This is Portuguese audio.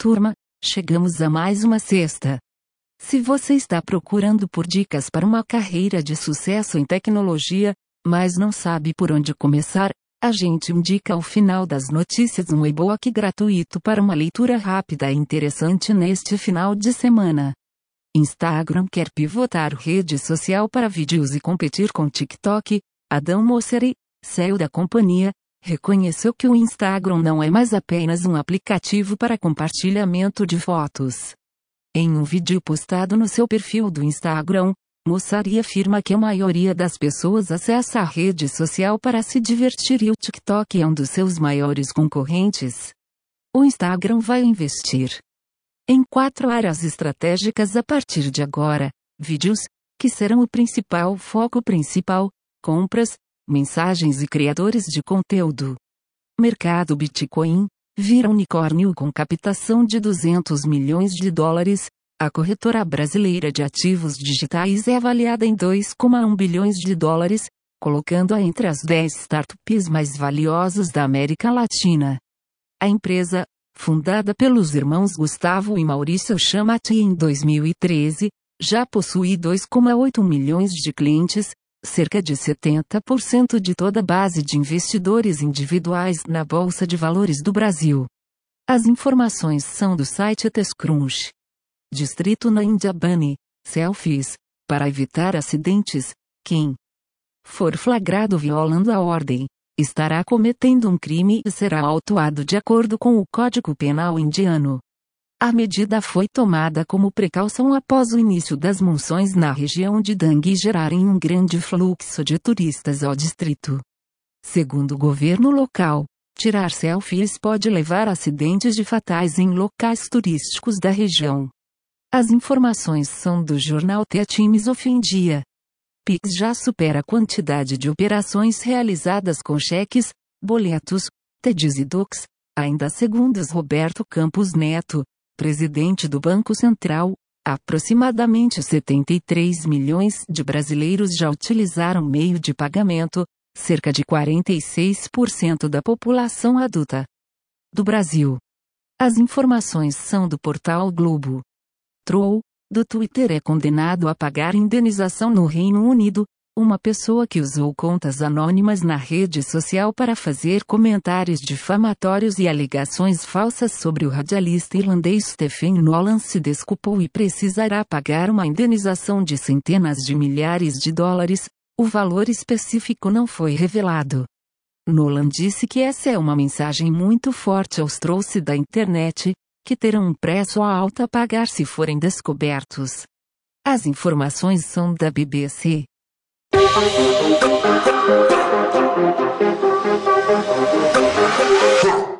Turma, chegamos a mais uma sexta. Se você está procurando por dicas para uma carreira de sucesso em tecnologia, mas não sabe por onde começar, a gente indica ao final das notícias um e-book gratuito para uma leitura rápida e interessante neste final de semana. Instagram quer pivotar rede social para vídeos e competir com TikTok. Adam Mosseri, CEO da companhia, reconheceu que o Instagram não é mais apenas um aplicativo para compartilhamento de fotos. Em um vídeo postado no seu perfil do Instagram, Mossari afirma que a maioria das pessoas acessa a rede social para se divertir e o TikTok é um dos seus maiores concorrentes. O Instagram vai investir em quatro áreas estratégicas a partir de agora: vídeos, que serão o principal foco principal, compras, mensagens e criadores de conteúdo. Mercado Bitcoin vira unicórnio com captação de 200 milhões de dólares. A corretora brasileira de ativos digitais é avaliada em 2,1 bilhões de dólares, colocando-a entre as 10 startups mais valiosas da América Latina. A empresa, fundada pelos irmãos Gustavo e Maurício Chamati em 2013, já possui 2,8 milhões de clientes, cerca de 70% de toda a base de investidores individuais na Bolsa de Valores do Brasil. As informações são do site TechCrunch. Distrito na Índia Bunny, selfies, para evitar acidentes, quem for flagrado violando a ordem, estará cometendo um crime e será autuado de acordo com o Código Penal indiano. A medida foi tomada como precaução após o início das monções na região de Dang gerarem um grande fluxo de turistas ao distrito. Segundo o governo local, tirar selfies pode levar a acidentes de fatais em locais turísticos da região. As informações são do jornal The Times of India. Pix já supera a quantidade de operações realizadas com cheques, boletos, TEDs e DOCs, ainda segundo Roberto Campos Neto, presidente do Banco Central, aproximadamente 73 milhões de brasileiros já utilizaram meio de pagamento, cerca de 46% da população adulta do Brasil. As informações são do portal Globo. Troll, do Twitter é condenado a pagar indenização no Reino Unido, uma pessoa que usou contas anônimas na rede social para fazer comentários difamatórios e alegações falsas sobre o radialista irlandês Stephen Nolan se desculpou e precisará pagar uma indenização de centenas de milhares de dólares. O valor específico não foi revelado. Nolan disse que essa é uma mensagem muito forte aos trouxe da internet, que terão um preço alto a pagar se forem descobertos. As informações são da BBC. Thank you.